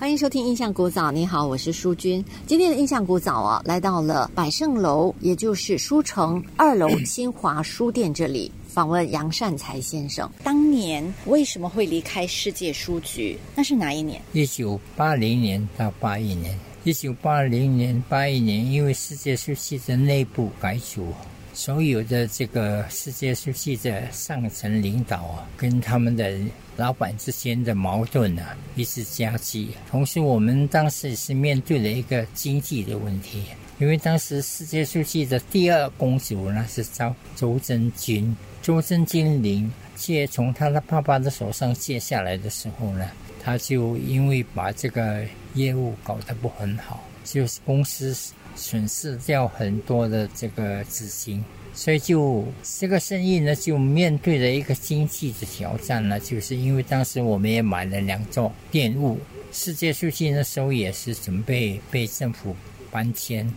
欢迎收听印象古早，你好，我是淑君。今天的印象古早啊，来到了百盛楼，也就是书城 二楼新华书店这里，访问杨善才先生。当年为什么会离开世界书局？那是哪一年？一九八零年到八一年。一九八零年、八一年，因为世界书系的内部改组。所有的这个世界书记的上层领导啊，跟他们的老板之间的矛盾啊，一直加剧。同时，我们当时也是面对了一个经济的问题，因为当时世界书记的第二公主呢是周周真君，周真君临借从他的爸爸的手上借下来的时候呢，他就因为把这个业务搞得不很好，就是公司。损失掉很多的这个资金，所以就这个生意呢，就面对了一个经济的挑战呢。就是因为当时我们也买了两座电务，世界数据那时候也是准备被政府搬迁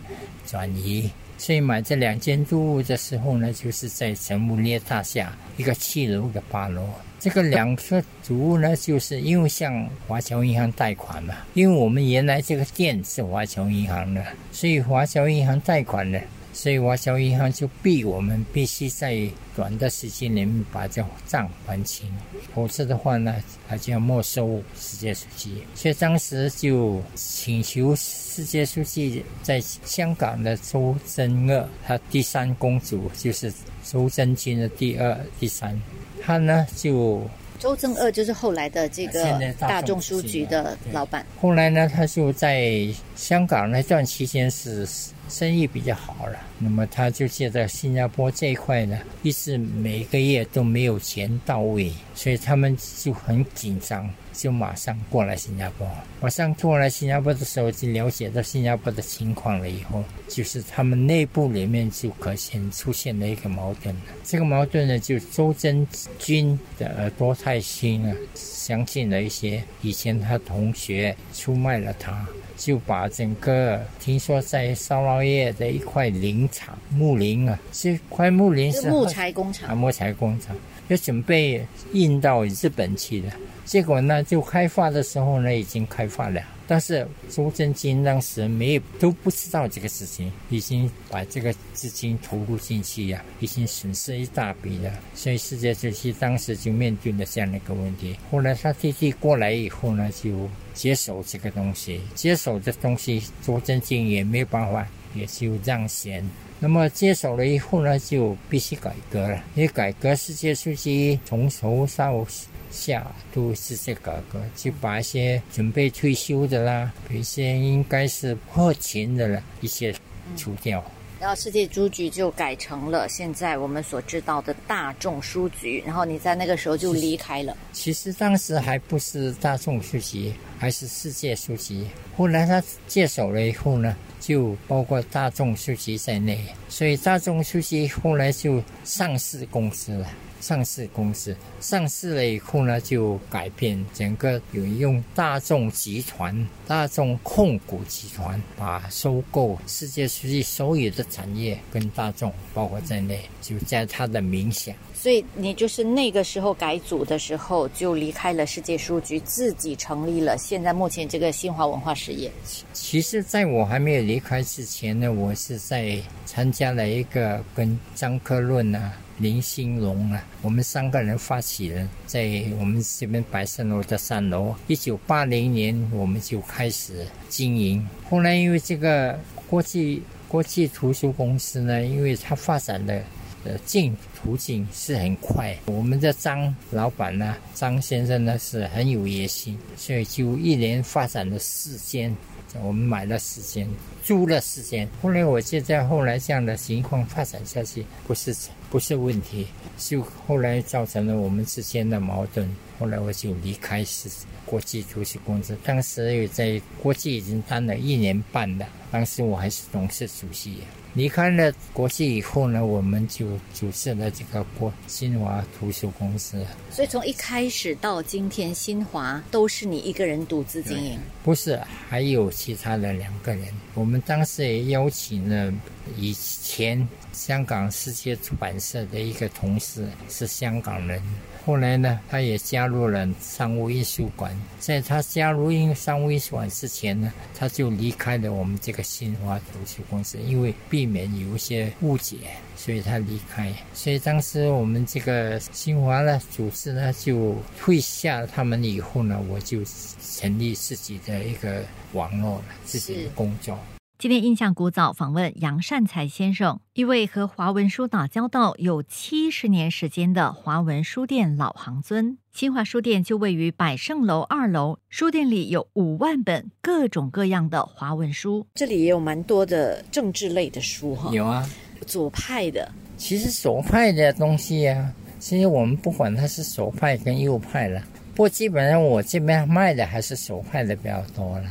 转移，所以买这两间租屋的时候呢，就是在神木列大厦一个七楼的八楼。这个两个主屋呢，就是因为向华侨银行贷款嘛，因为我们原来这个店是华侨银行的，所以华侨银行贷款的，所以华侨银行就逼我们必须在短的时间里面把这账还清，否则的话呢，他就要没收世界手机。所以当时就请求世界书记在香港的周真二，他第三公主就是周真君的第二、第三。他呢，就周正二就是后来的这个大众书局的老板。后来呢，他就在香港那段期间是生意比较好了，那么他就借在新加坡这一块呢，一直每个月都没有钱到位，所以他们就很紧张。就马上过来新加坡。马上过来新加坡的时候，就了解到新加坡的情况了。以后就是他们内部里面就可先出现了一个矛盾了。这个矛盾呢，就周真君的耳朵太轻了，相信了一些以前他同学出卖了他，就把整个听说在烧腊业的一块林场木林啊，这块木林是木材工厂啊，木材工厂。要准备运到日本去的，结果呢，就开发的时候呢，已经开发了，但是周正金当时没有都不知道这个事情，已经把这个资金投入进去呀，已经损失一大笔了，所以世界主席当时就面对了这样的一个问题。后来他弟弟过来以后呢，就接手这个东西，接手这东西，周正金也没有办法，也就让贤。那么接手了以后呢，就必须改革了。因为改革世界书记从头到下都是在改革，就把一些准备退休的啦，一些应该是破钱的了一些除掉。然后世界书局就改成了现在我们所知道的大众书局。然后你在那个时候就离开了。其实当时还不是大众书局，还是世界书局。后来他接手了以后呢？就包括大众书籍在内，所以大众书籍后来就上市公司了。上市公司上市了以后呢，就改变整个有用大众集团、大众控股集团，把收购世界书籍所有的产业跟大众包括在内，就在他的名下。所以你就是那个时候改组的时候，就离开了世界书局，自己成立了现在目前这个新华文化实业。其实，在我还没有离开之前呢，我是在参加了一个跟张克论啊、林兴龙啊，我们三个人发起人，在我们这边百盛楼的三楼。一九八零年我们就开始经营，后来因为这个国际国际图书公司呢，因为它发展的。呃，进途径是很快。我们的张老板呢，张先生呢是很有野心，所以就一连发展了四间我们买了四间，租了四间。后来我觉得后来这样的情况发展下去不是不是问题，就后来造成了我们之间的矛盾。后来我就离开是国际主席公司，当时也在国际已经当了一年半了，当时我还是董事主席。离开了国际以后呢，我们就组织了这个国新华图书公司。所以从一开始到今天，新华都是你一个人独自经营？不是，还有其他的两个人。我们当时也邀请了以前香港世界出版社的一个同事，是香港人。后来呢，他也加入了商务印书馆。在他加入印商务印书馆之前呢，他就离开了我们这个新华图书公司，因为避免有一些误解，所以他离开。所以当时我们这个新华呢，组织呢就退下他们以后呢，我就成立自己的一个网络了，自己的工作。今天印象古早访问杨善才先生，一位和华文书打交道有七十年时间的华文书店老行尊。新华书店就位于百盛楼二楼，书店里有五万本各种各样的华文书，这里也有蛮多的政治类的书哈。有啊，左派的。其实左派的东西啊，其实我们不管它是左派跟右派了，不过基本上我这边卖的还是左派的比较多了。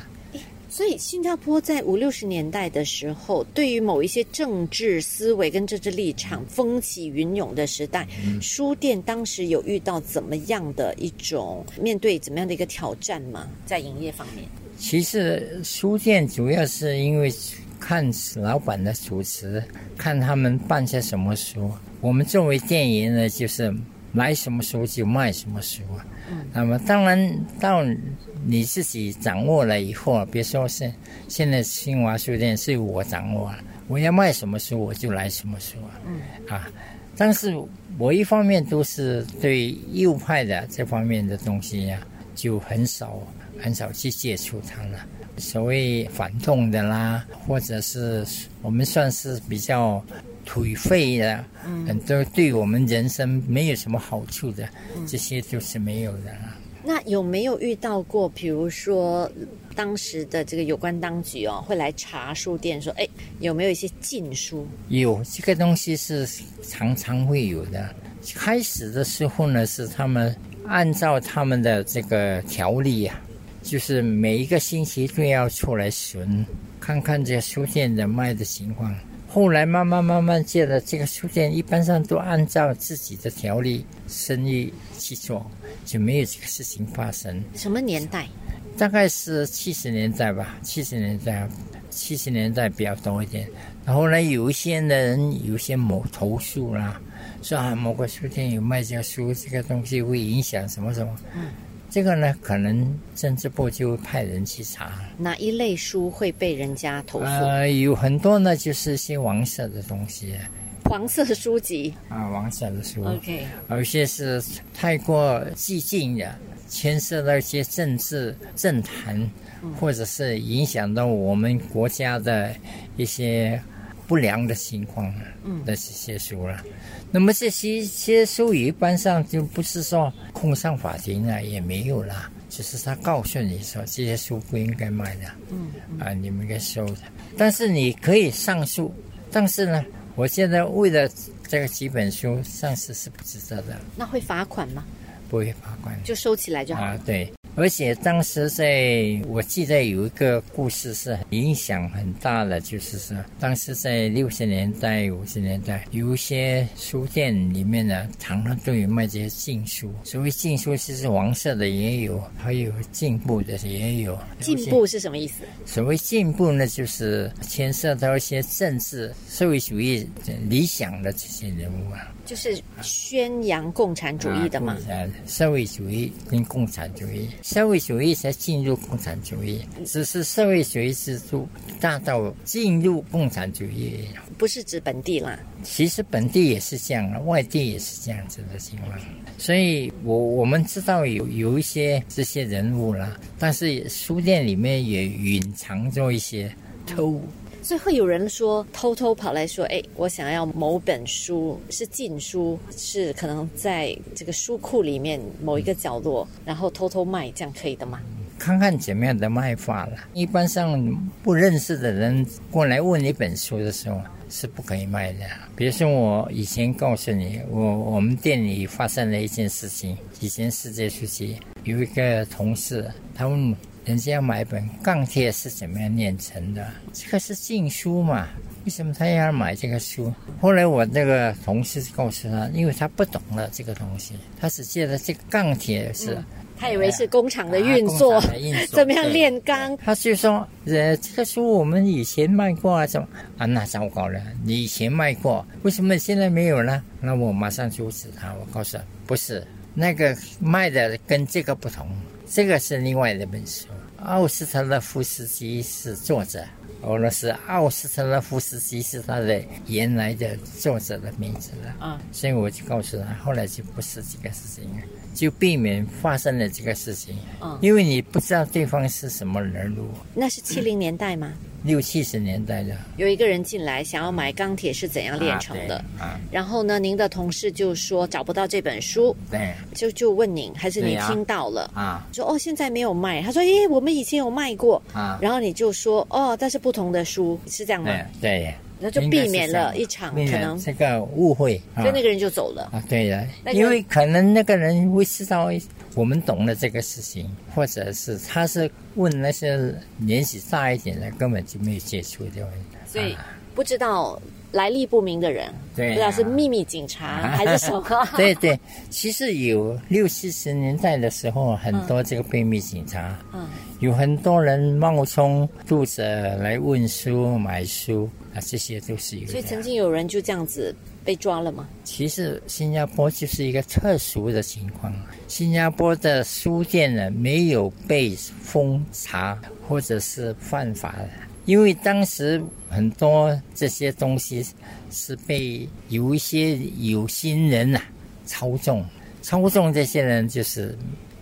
所以，新加坡在五六十年代的时候，对于某一些政治思维跟政治立场风起云涌的时代，书店当时有遇到怎么样的一种面对怎么样的一个挑战吗？在营业方面，其实书店主要是因为看老板的主持，看他们办些什么书。我们作为店员呢，就是买什么书就卖什么书。嗯，那么当然到。你自己掌握了以后，别说是现在新华书店是我掌握了，我要卖什么书我就来什么书啊。嗯啊，但是我一方面都是对右派的这方面的东西呀，就很少很少去接触它了。所谓反动的啦，或者是我们算是比较颓废的，很多对我们人生没有什么好处的，这些就是没有的了。那有没有遇到过，比如说当时的这个有关当局哦，会来查书店，说，哎，有没有一些禁书？有这个东西是常常会有的。开始的时候呢，是他们按照他们的这个条例啊，就是每一个星期都要出来巡，看看这书店的卖的情况。后来慢慢慢慢见了，这个书店一般上都按照自己的条例生意去做，就没有这个事情发生。什么年代？大概是七十年代吧，七十年代，七十年代比较多一点。然后呢，有一些人有些某投诉啦，说啊某个书店有卖家书，这个东西会影响什么什么。嗯。这个呢，可能政治部就会派人去查。哪一类书会被人家投诉。呃，有很多呢，就是些黄色的东西，黄色书籍。啊，黄色的书。OK，有些是太过激进的，牵涉到一些政治政坛，或者是影响到我们国家的一些不良的情况嗯，那是些书了。那么这些些书一般上就不是说控上法庭了，也没有啦，只是他告诉你说这些书不应该卖的，嗯，啊，你们应该收的。但是你可以上诉，但是呢，我现在为了这个几本书上市是不值得的。那会罚款吗？不会罚款，就收起来就好。啊，对。而且当时在，我记得有一个故事是影响很大的，就是说，当时在六十年代、五十年代，有一些书店里面呢，常常都有卖这些禁书。所谓禁书，其实黄色的也有，还有进步的也有。进步是什么意思？所谓进步呢，就是牵涉到一些政治、社会主义理想的这些人物啊。就是宣扬共产主义的嘛？社会主义跟共产主义。社会主义才进入共产主义，只是社会主义制度大到进入共产主义，不是指本地啦。其实本地也是这样，外地也是这样子的情况。所以我我们知道有有一些这些人物啦，但是书店里面也隐藏着一些偷。所以会有人说偷偷跑来说：“哎，我想要某本书是禁书，是可能在这个书库里面某一个角落，然后偷偷卖，这样可以的吗？”看看怎么样的卖法了。一般上不认识的人过来问一本书的时候是不可以卖的。比如说我以前告诉你，我我们店里发生了一件事情，以前世界书籍有一个同事，他问人家要买一本《钢铁是怎么样炼成的》，这个是禁书嘛？为什么他要买这个书？后来我那个同事告诉他，因为他不懂了这个东西，他只记得这个钢铁是。他以为是工厂的运作，怎么样炼钢？他就说：“呃，这个书我们以前卖过啊，什么啊？那糟糕了，你以前卖过，为什么现在没有呢？”那我马上阻止他，我告诉他：“不是，那个卖的跟这个不同，这个是另外一本书。奥斯特勒夫斯基是作者。”俄罗斯奥斯特勒夫斯基是他的原来的作者的名字了啊，所以我就告诉他，后来就不是这个事情了，就避免发生了这个事情。嗯，因为你不知道对方是什么人物。那是七零年代吗？六七十年代的，有一个人进来想要买钢铁是怎样炼成的，啊，然后呢，您的同事就说找不到这本书，对，就就问您，还是你听到了啊？说哦，现在没有卖。他说，诶，我们以前有卖过啊。然后你就说，哦，但是不同的书是这样吗？对，那就避免了一场可能这个误会，所以那个人就走了啊。对的，因为可能那个人会知道。我们懂了这个事情，或者是他是问那些年纪大一点的，根本就没有接触的，所以不知道来历不明的人，对，不知道是秘密警察还是什么。对对，其实有六七十年代的时候，很多这个秘密警察，嗯，有很多人冒充读者来问书、买书啊，这些都是有。所以曾经有人就这样子。被抓了吗？其实新加坡就是一个特殊的情况。新加坡的书店呢，没有被封查或者是犯法的，因为当时很多这些东西是被有一些有心人呐操纵，操纵这些人就是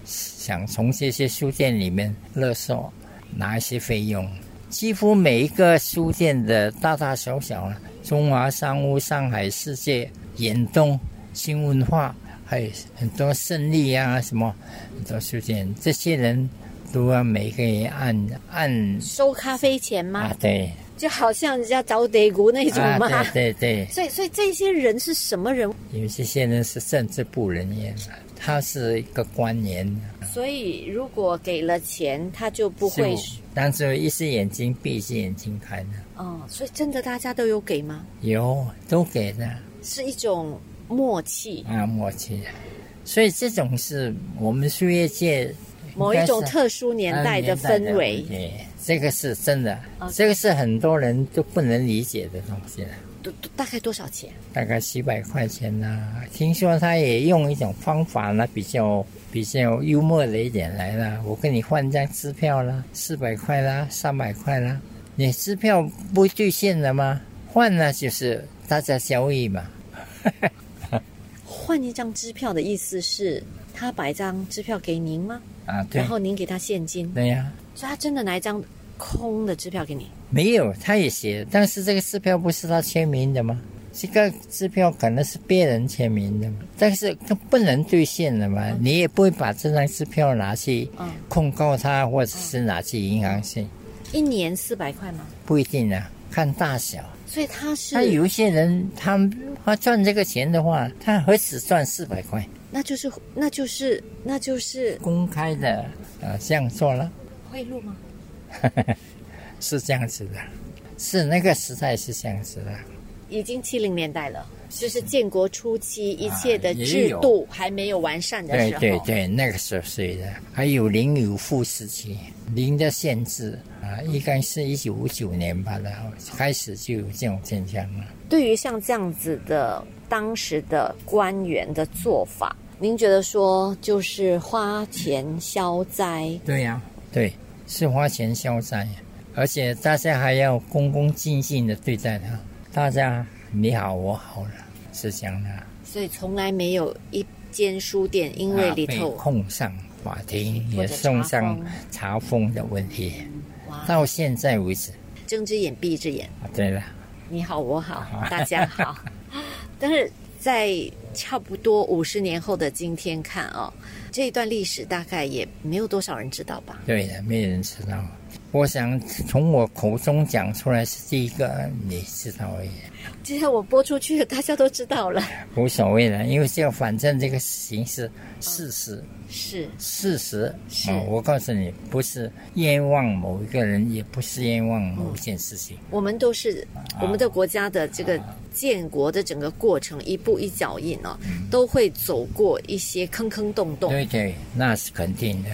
想从这些书店里面勒索拿一些费用。几乎每一个书店的大大小小啊。中华商务、上海世界、远东、新文化，还有很多胜利啊，什么很多书店，这些人都要每个人按按收咖啡钱吗？啊，对，就好像人家找德国那种嘛。对对对。所以，所以这些人是什么人？因为这些人是政治部人员，他是一个官员。所以，如果给了钱，他就不会。但是一只眼睛闭，一只眼睛开的。哦，所以真的大家都有给吗？有，都给的。是一种默契啊，默契。所以这种是我们书业界某一种特殊年代的氛围。对，这个是真的，这个是很多人都不能理解的东西了。都大概多少钱？大概几百块钱呢。听说他也用一种方法呢，比较比较幽默的一点来了。我跟你换张支票啦，四百块啦，三百块啦。你支票不兑现了吗？换了就是大家交易嘛。换一张支票的意思是他把一张支票给您吗？啊，对。然后您给他现金。对呀。所以他真的拿一张空的支票给你？没有，他也写，但是这个支票不是他签名的吗？这个支票可能是别人签名的，但是不能兑现的嘛。你也不会把这张支票拿去控告他，或者是拿去银行去。一年四百块吗？不一定啊，看大小。所以他是他有一些人，他他赚这个钱的话，他何止赚四百块？那就是那就是那就是公开的呃，这样做了贿赂吗？是这样子的，是那个时代是这样子的。已经七零年代了，就是建国初期，一切的制度还没有完善的时候。对对对，那个时候是的。还有零有富时期，零的限制啊，应该是一九五九年吧，然后开始就有这种现象了。对于像这样子的当时的官员的做法，您觉得说就是花钱消灾？对呀，对，是花钱消灾。而且大家还要恭恭敬敬的对待他，大家你好我好了，是这样的。所以从来没有一间书店因为里头控上法庭，也送上查封的问题，到现在为止，睁只眼闭只眼。对了，你好我好 大家好，但是在差不多五十年后的今天看啊。这一段历史大概也没有多少人知道吧？对的，没人知道。我想从我口中讲出来是第一个，你知道而已。今天我播出去，大家都知道了。无所谓了，因为这个反正这个形式事实是事实是哦我告诉你，不是冤枉某一个人，也不是冤枉某一件事情。我们都是我们的国家的这个建国的整个过程，一步一脚印哦，都会走过一些坑坑洞洞。对对，那是肯定的，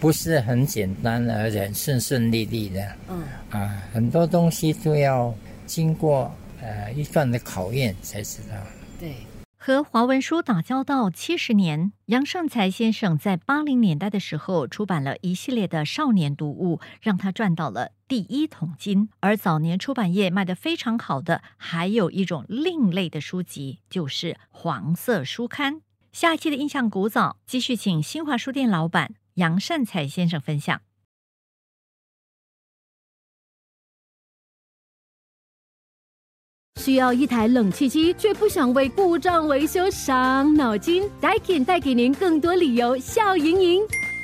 不是很简单，而且顺顺利利的。嗯，啊，很多东西都要经过呃一段的考验才知道。对。和华文书打交道七十年，杨胜才先生在八零年代的时候出版了一系列的少年读物，让他赚到了第一桶金。而早年出版业卖得非常好的，还有一种另类的书籍，就是黄色书刊。下一期的印象古早，继续请新华书店老板杨善才先生分享。需要一台冷气机，却不想为故障维修伤脑筋？Daikin 带给您更多理由笑盈盈。